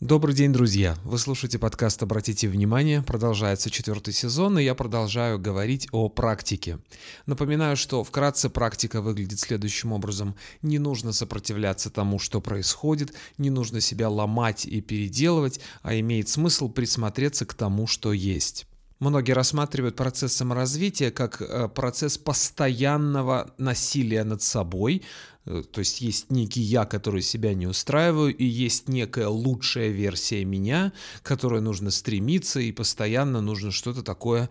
Добрый день, друзья! Вы слушаете подкаст «Обратите внимание». Продолжается четвертый сезон, и я продолжаю говорить о практике. Напоминаю, что вкратце практика выглядит следующим образом. Не нужно сопротивляться тому, что происходит, не нужно себя ломать и переделывать, а имеет смысл присмотреться к тому, что есть. Многие рассматривают процесс саморазвития как э, процесс постоянного насилия над собой, то есть есть некий я, который себя не устраиваю, и есть некая лучшая версия меня, которой нужно стремиться, и постоянно нужно что-то такое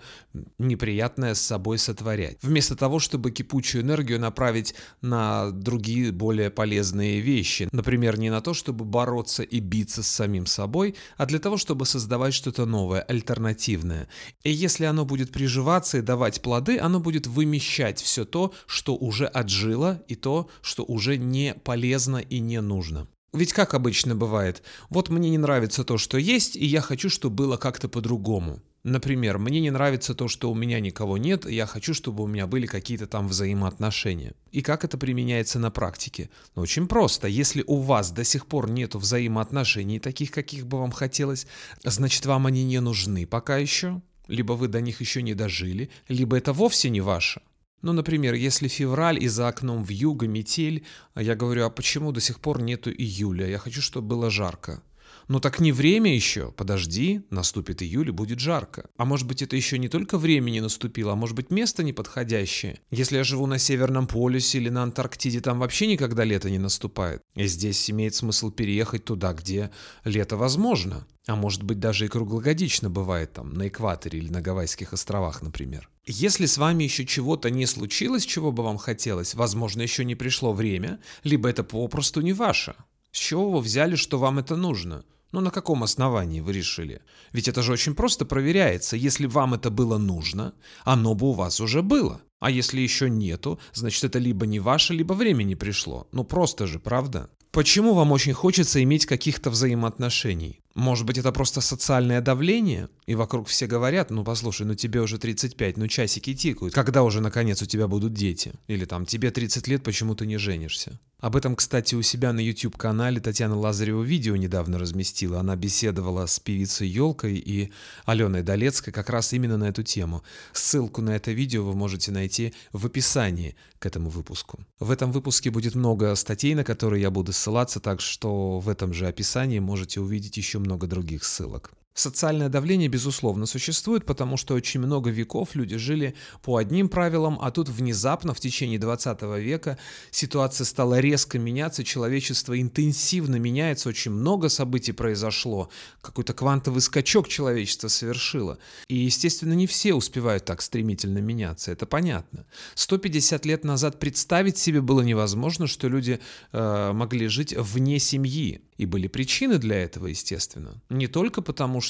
неприятное с собой сотворять. Вместо того, чтобы кипучую энергию направить на другие более полезные вещи. Например, не на то, чтобы бороться и биться с самим собой, а для того, чтобы создавать что-то новое, альтернативное. И если оно будет приживаться и давать плоды, оно будет вымещать все то, что уже отжило, и то, что уже не полезно и не нужно. Ведь как обычно бывает, вот мне не нравится то, что есть, и я хочу, чтобы было как-то по-другому. Например, мне не нравится то, что у меня никого нет, и я хочу, чтобы у меня были какие-то там взаимоотношения. И как это применяется на практике? Ну, очень просто. Если у вас до сих пор нет взаимоотношений таких, каких бы вам хотелось, значит, вам они не нужны пока еще, либо вы до них еще не дожили, либо это вовсе не ваше. Ну, например, если февраль и за окном в юго метель, а я говорю, а почему до сих пор нету июля? Я хочу, чтобы было жарко. Ну так не время еще, подожди, наступит июль и будет жарко. А может быть это еще не только время не наступило, а может быть место неподходящее. Если я живу на Северном полюсе или на Антарктиде, там вообще никогда лето не наступает. И здесь имеет смысл переехать туда, где лето возможно. А может быть даже и круглогодично бывает там, на экваторе или на Гавайских островах, например. Если с вами еще чего-то не случилось, чего бы вам хотелось, возможно, еще не пришло время, либо это попросту не ваше. С чего вы взяли, что вам это нужно? Ну на каком основании вы решили? Ведь это же очень просто проверяется. Если вам это было нужно, оно бы у вас уже было. А если еще нету, значит это либо не ваше, либо время не пришло. Ну просто же, правда? Почему вам очень хочется иметь каких-то взаимоотношений? Может быть, это просто социальное давление? И вокруг все говорят, ну послушай, ну тебе уже 35, ну часики тикают. Когда уже наконец у тебя будут дети? Или там, тебе 30 лет, почему ты не женишься? Об этом, кстати, у себя на YouTube-канале Татьяна Лазарева видео недавно разместила. Она беседовала с певицей Елкой и Аленой Долецкой как раз именно на эту тему. Ссылку на это видео вы можете найти в описании к этому выпуску. В этом выпуске будет много статей, на которые я буду ссылаться, так что в этом же описании можете увидеть еще много других ссылок. Социальное давление, безусловно, существует, потому что очень много веков люди жили по одним правилам, а тут внезапно в течение 20 века ситуация стала резко меняться, человечество интенсивно меняется, очень много событий произошло, какой-то квантовый скачок человечество совершило. И, естественно, не все успевают так стремительно меняться, это понятно. 150 лет назад представить себе было невозможно, что люди э, могли жить вне семьи. И были причины для этого, естественно. Не только потому, что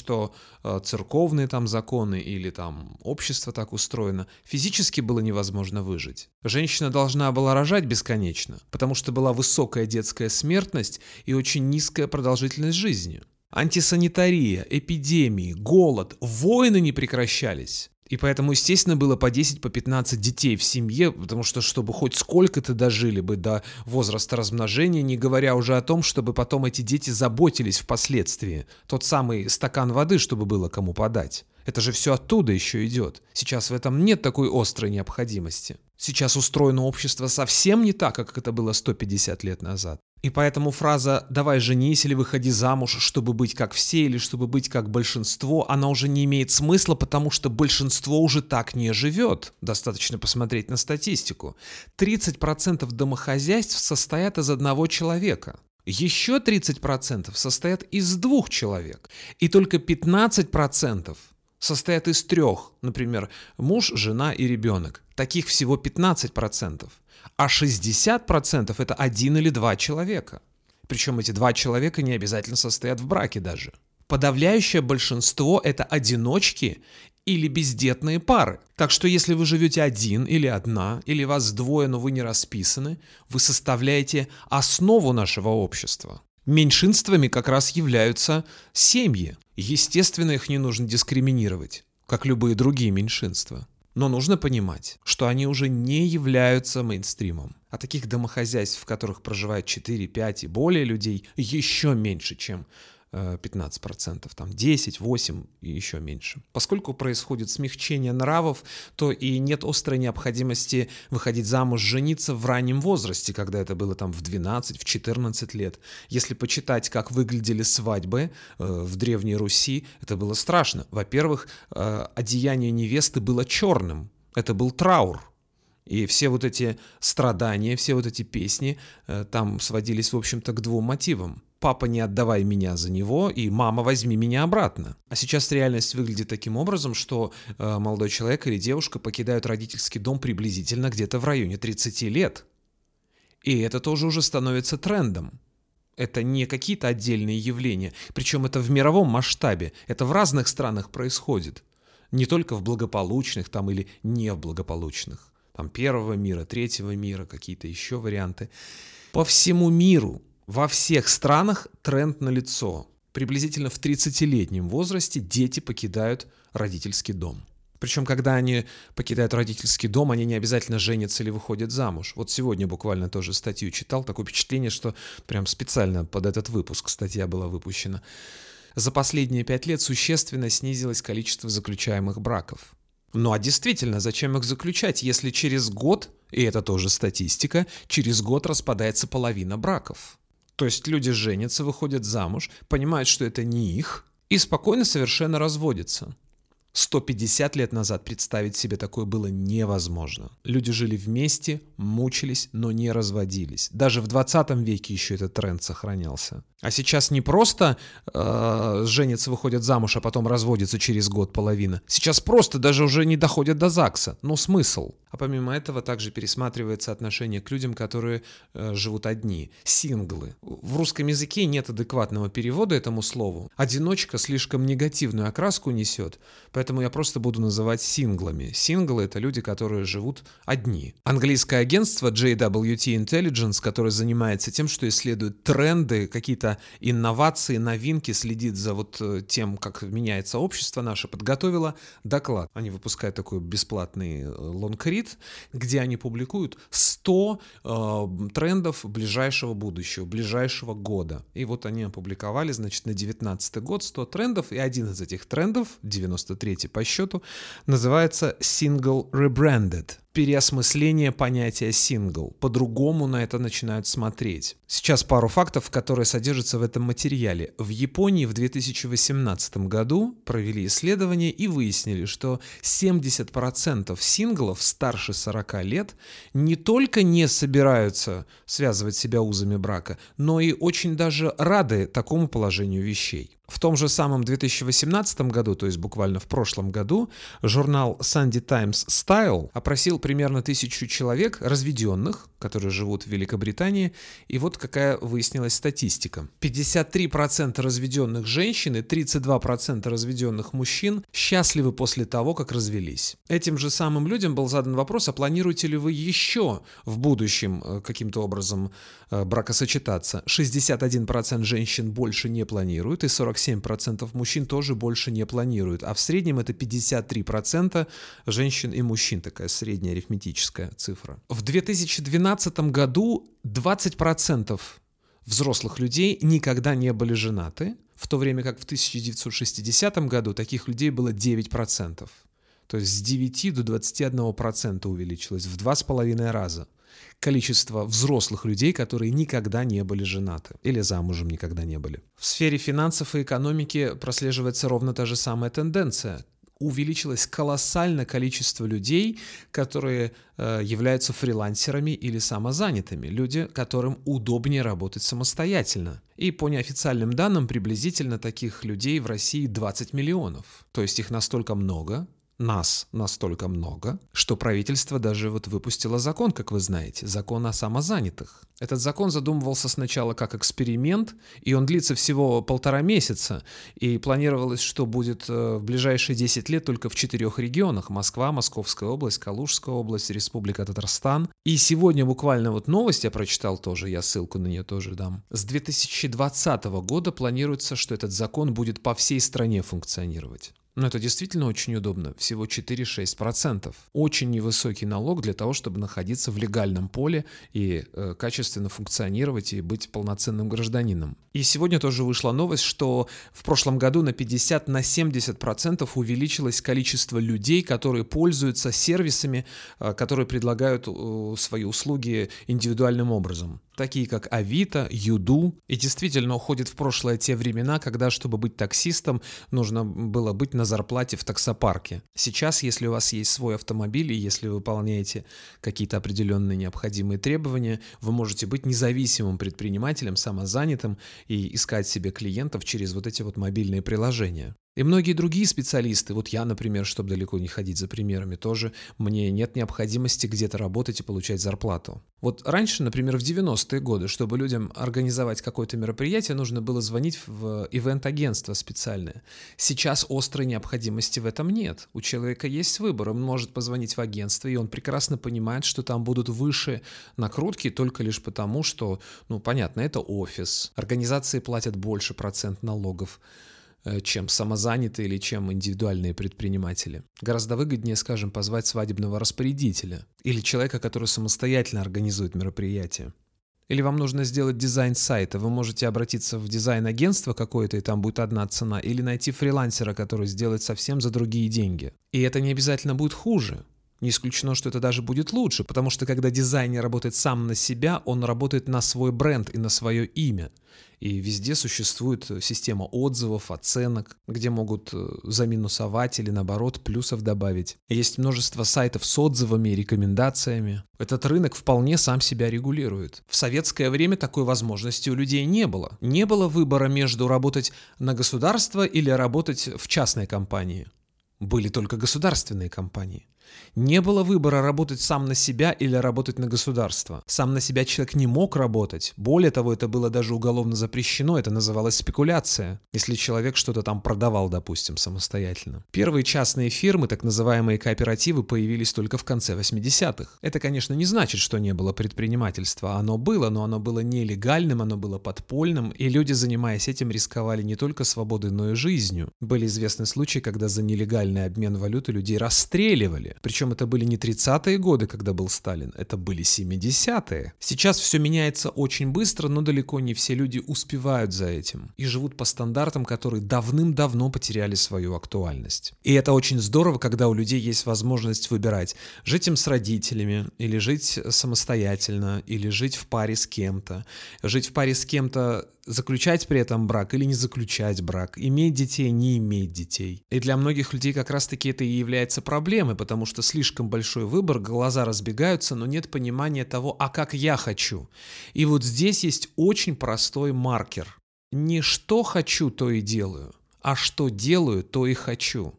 э, церковные там законы или там общество так устроено. Физически было невозможно выжить. Женщина должна была рожать бесконечно, потому что была высокая детская смертность и очень низкая продолжительность жизни. Антисанитария, эпидемии, голод, войны не прекращались. И поэтому, естественно, было по 10, по 15 детей в семье, потому что, чтобы хоть сколько-то дожили бы до возраста размножения, не говоря уже о том, чтобы потом эти дети заботились впоследствии. Тот самый стакан воды, чтобы было кому подать. Это же все оттуда еще идет. Сейчас в этом нет такой острой необходимости. Сейчас устроено общество совсем не так, как это было 150 лет назад. И поэтому фраза «давай женись или выходи замуж, чтобы быть как все или чтобы быть как большинство», она уже не имеет смысла, потому что большинство уже так не живет. Достаточно посмотреть на статистику. 30% домохозяйств состоят из одного человека. Еще 30% состоят из двух человек. И только 15% состоят из трех, например, муж, жена и ребенок. Таких всего 15% а 60% это один или два человека. Причем эти два человека не обязательно состоят в браке даже. Подавляющее большинство это одиночки или бездетные пары. Так что если вы живете один или одна, или вас двое, но вы не расписаны, вы составляете основу нашего общества. Меньшинствами как раз являются семьи. Естественно, их не нужно дискриминировать, как любые другие меньшинства. Но нужно понимать, что они уже не являются мейнстримом. А таких домохозяйств, в которых проживает 4, 5 и более людей, еще меньше, чем 15%, э, там 10, 8 и еще меньше. Поскольку происходит смягчение нравов, то и нет острой необходимости выходить замуж, жениться в раннем возрасте, когда это было там в 12, в 14 лет. Если почитать, как выглядели свадьбы э, в Древней Руси, это было страшно. Во-первых, э, одеяние невесты было черным, это был траур. И все вот эти страдания, все вот эти песни э, там сводились, в общем-то, к двум мотивам папа, не отдавай меня за него, и мама, возьми меня обратно. А сейчас реальность выглядит таким образом, что э, молодой человек или девушка покидают родительский дом приблизительно где-то в районе 30 лет. И это тоже уже становится трендом. Это не какие-то отдельные явления, причем это в мировом масштабе, это в разных странах происходит. Не только в благополучных там или не в благополучных. Там первого мира, третьего мира, какие-то еще варианты. По всему миру во всех странах тренд на лицо. Приблизительно в 30-летнем возрасте дети покидают родительский дом. Причем, когда они покидают родительский дом, они не обязательно женятся или выходят замуж. Вот сегодня буквально тоже статью читал, такое впечатление, что прям специально под этот выпуск статья была выпущена. За последние пять лет существенно снизилось количество заключаемых браков. Ну а действительно, зачем их заключать, если через год, и это тоже статистика, через год распадается половина браков? То есть люди женятся, выходят замуж, понимают, что это не их, и спокойно совершенно разводятся. 150 лет назад представить себе такое было невозможно. Люди жили вместе, мучились, но не разводились. Даже в 20 веке еще этот тренд сохранялся. А сейчас не просто э, женятся, выходят замуж, а потом разводятся через год половина. Сейчас просто даже уже не доходят до ЗАГСа. Ну смысл? А помимо этого также пересматривается отношение к людям, которые э, живут одни. Синглы. В русском языке нет адекватного перевода этому слову. Одиночка слишком негативную окраску несет, поэтому я просто буду называть синглами. Синглы — это люди, которые живут одни. Английское агентство JWT Intelligence, которое занимается тем, что исследует тренды, какие-то какие-то инновации, новинки, следит за вот э, тем, как меняется общество наше, подготовила доклад. Они выпускают такой бесплатный э, лонгрид, где они публикуют 100 э, трендов ближайшего будущего, ближайшего года. И вот они опубликовали, значит, на 19 год 100 трендов, и один из этих трендов, 93 по счету, называется Single Rebranded переосмысление понятия сингл. По-другому на это начинают смотреть. Сейчас пару фактов, которые содержатся в этом материале. В Японии в 2018 году провели исследование и выяснили, что 70% синглов старше 40 лет не только не собираются связывать себя узами брака, но и очень даже рады такому положению вещей. В том же самом 2018 году, то есть буквально в прошлом году, журнал Sunday Times Style опросил примерно тысячу человек, разведенных, которые живут в Великобритании, и вот какая выяснилась статистика. 53% разведенных женщин и 32% разведенных мужчин счастливы после того, как развелись. Этим же самым людям был задан вопрос, а планируете ли вы еще в будущем э, каким-то образом э, бракосочетаться? 61% женщин больше не планируют, и 40 47% мужчин тоже больше не планируют, а в среднем это 53% женщин и мужчин, такая средняя арифметическая цифра. В 2012 году 20% взрослых людей никогда не были женаты, в то время как в 1960 году таких людей было 9%. То есть с 9 до 21% увеличилось в два с половиной раза количество взрослых людей, которые никогда не были женаты или замужем никогда не были. В сфере финансов и экономики прослеживается ровно та же самая тенденция увеличилось колоссальное количество людей, которые э, являются фрилансерами или самозанятыми, люди, которым удобнее работать самостоятельно. И по неофициальным данным, приблизительно таких людей в России 20 миллионов. То есть их настолько много, нас настолько много, что правительство даже вот выпустило закон, как вы знаете, закон о самозанятых. Этот закон задумывался сначала как эксперимент, и он длится всего полтора месяца, и планировалось, что будет э, в ближайшие 10 лет только в четырех регионах – Москва, Московская область, Калужская область, Республика Татарстан. И сегодня буквально вот новость я прочитал тоже, я ссылку на нее тоже дам. С 2020 года планируется, что этот закон будет по всей стране функционировать. Но это действительно очень удобно, всего 4-6%. Очень невысокий налог для того, чтобы находиться в легальном поле и э, качественно функционировать и быть полноценным гражданином. И сегодня тоже вышла новость, что в прошлом году на 50 на 70% увеличилось количество людей, которые пользуются сервисами, э, которые предлагают э, свои услуги индивидуальным образом такие как Авито, Юду. И действительно уходят в прошлое те времена, когда, чтобы быть таксистом, нужно было быть на зарплате в таксопарке. Сейчас, если у вас есть свой автомобиль и если вы выполняете какие-то определенные необходимые требования, вы можете быть независимым предпринимателем, самозанятым и искать себе клиентов через вот эти вот мобильные приложения. И многие другие специалисты, вот я, например, чтобы далеко не ходить за примерами, тоже мне нет необходимости где-то работать и получать зарплату. Вот раньше, например, в 90-е годы, чтобы людям организовать какое-то мероприятие, нужно было звонить в ивент-агентство специальное. Сейчас острой необходимости в этом нет. У человека есть выбор. Он может позвонить в агентство, и он прекрасно понимает, что там будут выше накрутки только лишь потому, что, ну, понятно, это офис. Организации платят больше процент налогов. Э, чем самозанятые или чем индивидуальные предприниматели. Гораздо выгоднее, скажем, позвать свадебного распорядителя или человека, который самостоятельно организует мероприятие. Или вам нужно сделать дизайн сайта, вы можете обратиться в дизайн-агентство какое-то, и там будет одна цена, или найти фрилансера, который сделает совсем за другие деньги. И это не обязательно будет хуже. Не исключено, что это даже будет лучше, потому что когда дизайнер работает сам на себя, он работает на свой бренд и на свое имя. И везде существует система отзывов, оценок, где могут э, заминусовать или наоборот плюсов добавить. Есть множество сайтов с отзывами и рекомендациями. Этот рынок вполне сам себя регулирует. В советское время такой возможности у людей не было. Не было выбора между работать на государство или работать в частной компании. Были только государственные компании. Не было выбора работать сам на себя или работать на государство. Сам на себя человек не мог работать. Более того, это было даже уголовно запрещено, это называлось спекуляция, если человек что-то там продавал, допустим, самостоятельно. Первые частные фирмы, так называемые кооперативы, появились только в конце 80-х. Это, конечно, не значит, что не было предпринимательства. Оно было, но оно было нелегальным, оно было подпольным, и люди, занимаясь этим, рисковали не только свободой, но и жизнью. Были известны случаи, когда за нелегальный обмен валюты людей расстреливали. Причем это были не 30-е годы, когда был Сталин, это были 70-е. Сейчас все меняется очень быстро, но далеко не все люди успевают за этим и живут по стандартам, которые давным-давно потеряли свою актуальность. И это очень здорово, когда у людей есть возможность выбирать, жить им с родителями, или жить самостоятельно, или жить в паре с кем-то. Жить в паре с кем-то заключать при этом брак или не заключать брак, иметь детей, не иметь детей. И для многих людей как раз-таки это и является проблемой, потому что слишком большой выбор, глаза разбегаются, но нет понимания того, а как я хочу. И вот здесь есть очень простой маркер. Не что хочу, то и делаю, а что делаю, то и хочу.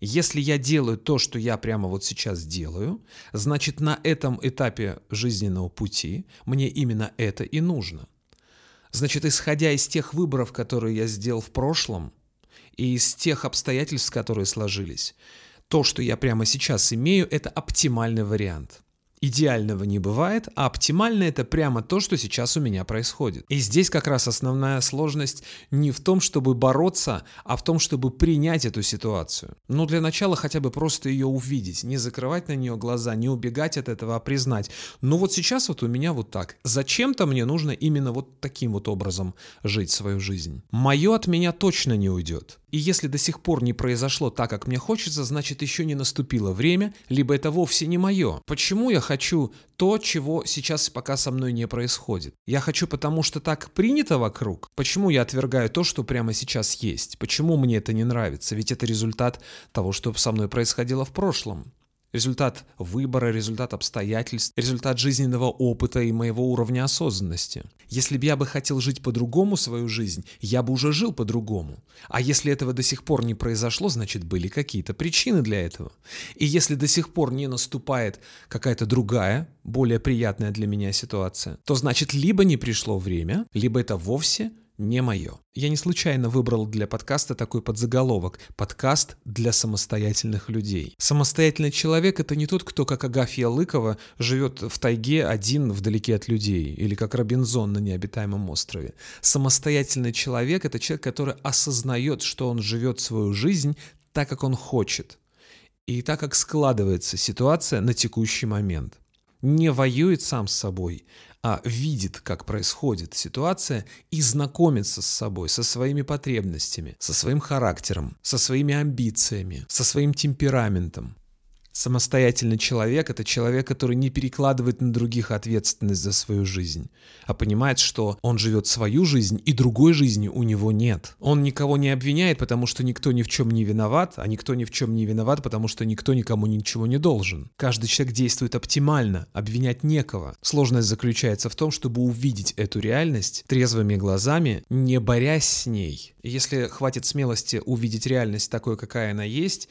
Если я делаю то, что я прямо вот сейчас делаю, значит на этом этапе жизненного пути мне именно это и нужно – Значит, исходя из тех выборов, которые я сделал в прошлом, и из тех обстоятельств, которые сложились, то, что я прямо сейчас имею, это оптимальный вариант. Идеального не бывает, а оптимально это прямо то, что сейчас у меня происходит. И здесь как раз основная сложность не в том, чтобы бороться, а в том, чтобы принять эту ситуацию. Но для начала хотя бы просто ее увидеть, не закрывать на нее глаза, не убегать от этого, а признать. Ну вот сейчас вот у меня вот так. Зачем-то мне нужно именно вот таким вот образом жить свою жизнь. Мое от меня точно не уйдет. И если до сих пор не произошло так, как мне хочется, значит еще не наступило время, либо это вовсе не мое. Почему я хочу то, чего сейчас пока со мной не происходит? Я хочу, потому что так принято вокруг. Почему я отвергаю то, что прямо сейчас есть? Почему мне это не нравится? Ведь это результат того, что со мной происходило в прошлом. Результат выбора, результат обстоятельств, результат жизненного опыта и моего уровня осознанности. Если бы я бы хотел жить по-другому свою жизнь, я бы уже жил по-другому. А если этого до сих пор не произошло, значит были какие-то причины для этого. И если до сих пор не наступает какая-то другая, более приятная для меня ситуация, то значит либо не пришло время, либо это вовсе не мое. Я не случайно выбрал для подкаста такой подзаголовок «Подкаст для самостоятельных людей». Самостоятельный человек — это не тот, кто, как Агафья Лыкова, живет в тайге один вдалеке от людей, или как Робинзон на необитаемом острове. Самостоятельный человек — это человек, который осознает, что он живет свою жизнь так, как он хочет, и так, как складывается ситуация на текущий момент. Не воюет сам с собой, а видит, как происходит ситуация и знакомится с собой, со своими потребностями, со своим характером, со своими амбициями, со своим темпераментом. Самостоятельный человек – это человек, который не перекладывает на других ответственность за свою жизнь, а понимает, что он живет свою жизнь, и другой жизни у него нет. Он никого не обвиняет, потому что никто ни в чем не виноват, а никто ни в чем не виноват, потому что никто никому ничего не должен. Каждый человек действует оптимально, обвинять некого. Сложность заключается в том, чтобы увидеть эту реальность трезвыми глазами, не борясь с ней. Если хватит смелости увидеть реальность такой, какая она есть,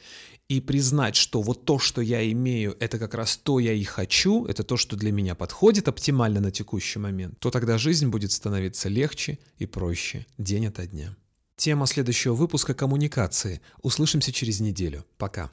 и признать, что вот то, что я имею, это как раз то я и хочу, это то, что для меня подходит оптимально на текущий момент, то тогда жизнь будет становиться легче и проще день ото дня. Тема следующего выпуска – коммуникации. Услышимся через неделю. Пока.